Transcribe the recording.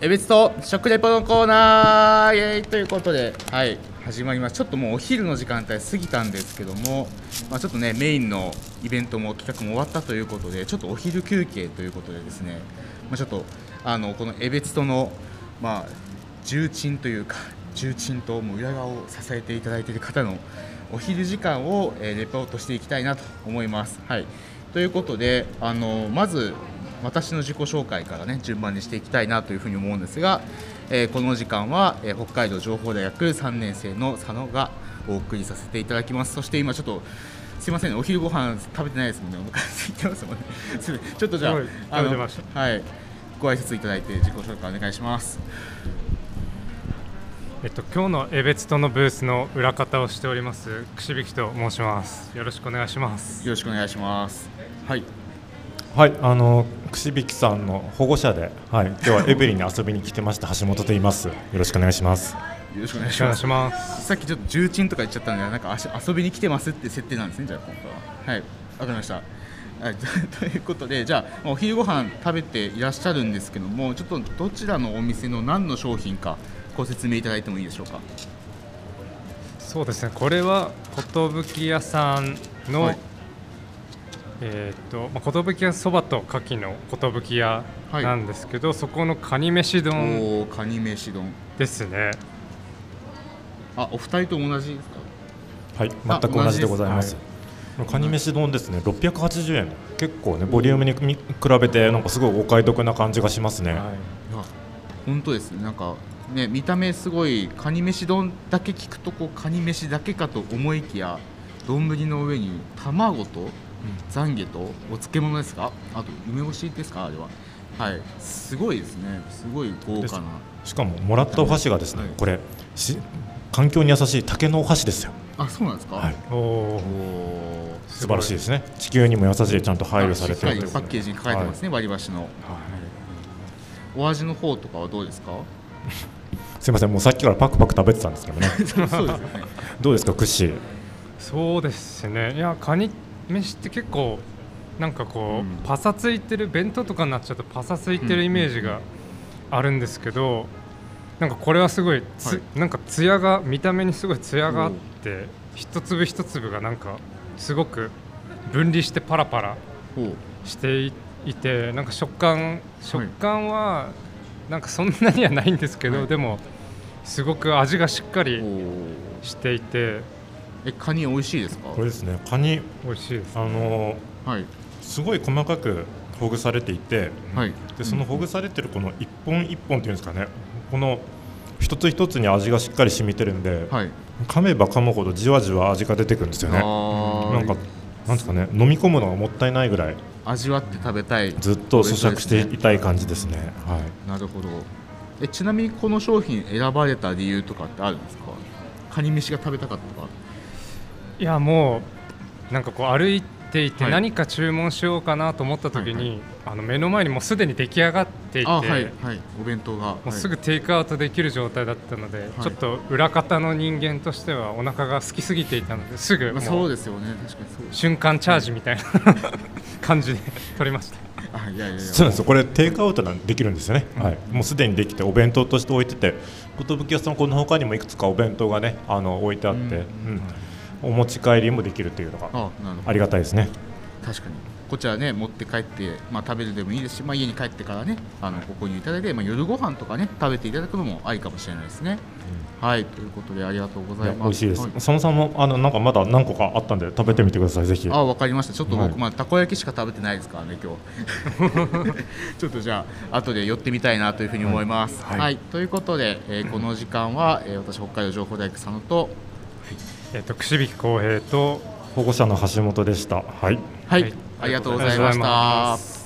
エベツと食レポのコーナーイエーイ。ということで、はい、始まります。ちょっともうお昼の時間帯過ぎたんですけども、まあ、ちょっとねメインのイベントも企画も終わったということでちょっとお昼休憩ということでですね、まあ、ちょっとあのこのエベツとの、まあ、重鎮というか重鎮ともう裏側を支えていただいている方のお昼時間を、えーレポートしていきたいなと思います。はい、ということであのまず私の自己紹介からね順番にしていきたいなというふうに思うんですが、えーこの時間は、えー北海道情報大学3年生の佐野がお送りさせていただきます。そして今ちょっとすいませんねお昼ご飯食べてないですもんね。お腹空いてますもんね。ちょっとじゃあ食べてましはい。ご挨拶いただいて自己紹介お願いします。えっと今日のエベツトのブースの裏方をしております串引きと申します。よろしくお願いします。よろしくお願いします。はいはい、あの串引さんの保護者で、はい、今日はエブリンに遊びに来てました橋本と言います。よろしくお願いします。よろしくお願いしますします。さっきちょっと重鎮とか言っちゃったんで、なんか足遊びに来てますって設定なんですね、じゃあ今回は。はい、わかりました。はい、ということで、じゃあ、お昼ご飯食べていらっしゃるんですけども、ちょっとどちらのお店の何の商品か、ご説明いただいてもいいでしょうか？そうですね。これは寿屋さんの、はいえーっとまあ寿屋そばと牡蠣の寿屋はいなんですけど、そこのカニ飯丼カニ飯丼。ですね。あ、お二人と同じですか？はい、全く同じでございます。カニ飯丼ですね、680円。結構ね、ボリュームに比べて、なんかすごいお買い得な感じがしますね。はい本当ですね。なんか。ね、見た目すごいカニ飯丼だけ聞くとこうカニ飯だけかと思いきや丼の上に卵と懺悔とお漬物ですか？あと梅干しですか？あれは。はい。すごいですね。すごい豪華な。しかももらったお箸がですねはい、これし環境に優しい竹のお箸ですよ。あそうなんですか、はい、おお素晴らしいですね。地球にも優しいちゃんと配慮されてしっかりるパッケージに書かれてますね、割り箸の、お味の方とかはどうですか？すみません、もうさっきからパクパク食べてたんですけどね。そうですね。どうですか、クッシー。そうですね。いやカニ飯って結構なんかこう、うん。パサついてる弁当とかになっちゃうとパサついてるイメージがあるんですけど、なんかこれはすごいつ、はい。なんかツヤが見た目にすごいツヤがあって一粒一粒がなんかすごく分離してパラパラしていいてなんか食感食感はなんかそんなにはないんですけど、はい。でもすごく味がしっかりしていてえカニ美味しいですか？これですね、カニ、美味しいです。あのはい。すごい細かくほぐされていて、はい。でそのほぐされてるこの一本一本っていうんですかね、この一つ一つに味がしっかり染みてるんで、はい。噛めば噛むほどじわじわ味が出てくるんですよね。なんかなんですかね、飲み込むのがもったいないぐらい味わって食べたい。ずっと咀嚼していたい感じですね。はい。なるほど。えちなみにこの商品選ばれた理由とかってあるんですか？カニ飯が食べたかったとかいやもうなんかこう歩いていてはい。何か注文しようかなと思った時に、はいあの目の前にもうすでに出来上がっていて、あはいはい。お弁当が。もうすぐテイクアウトできる状態だったので、はい。ちょっと裏方の人間としてはお腹が空きすぎていたのですぐはいまあ、もそううですよね。確かにそう瞬間チャージみたいな感じで取りました。あいやいやいや。そうなんですよ。これテイクアウトなんできるんですよね。はい。もうすでにできてお弁当として置いてて、寿屋さんこの他にもいくつかお弁当がねあの置いてあって、うん。うんお持ち帰りもできるというのがありがたいですね。確かに。こちらね持って帰って、まあ、食べるでもいいですし、まあ、家に帰ってからねあのご購入いただいて、まあ、夜ご飯とかね食べていただくのもありかもしれないですね、はいということでありがとうございます。美味しいです。は佐野さんもあのなんかまだ何個かあったんで食べてみてください。ぜひ。あわかりました。ちょっと僕、はい。まあたこ焼きしか食べてないですからね今日。ちょっとじゃあ後で寄ってみたいなというふうに思います、ははい。い。ということで、えーこの時間は、えー私北海道情報大学佐野とえっと串引浩平と保護者の橋本でした。はい。はい、はいありがとうございましたます